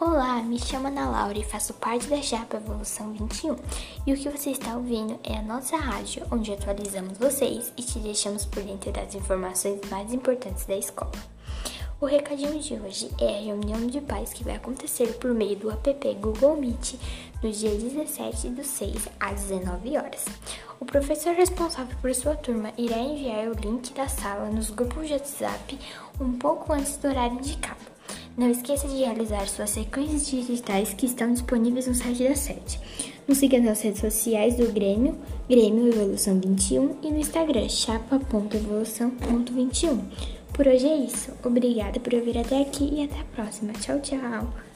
Olá, me chamo Ana Laura e faço parte da Chapa Evolução 21. E o que você está ouvindo é a nossa rádio, onde atualizamos vocês e te deixamos por dentro das informações mais importantes da escola. O recadinho de hoje é a reunião de pais que vai acontecer por meio do app Google Meet no dia 17 do 6 às 19 horas. O professor responsável por sua turma irá enviar o link da sala nos grupos de WhatsApp um pouco antes do horário indicado. Não esqueça de realizar suas sequências digitais que estão disponíveis no site da sede. Nos siga nas redes sociais do Grêmio, Grêmio Evolução 21 e no Instagram, chapa.evolução.21. Por hoje é isso. Obrigada por ouvir até aqui e até a próxima. Tchau, tchau!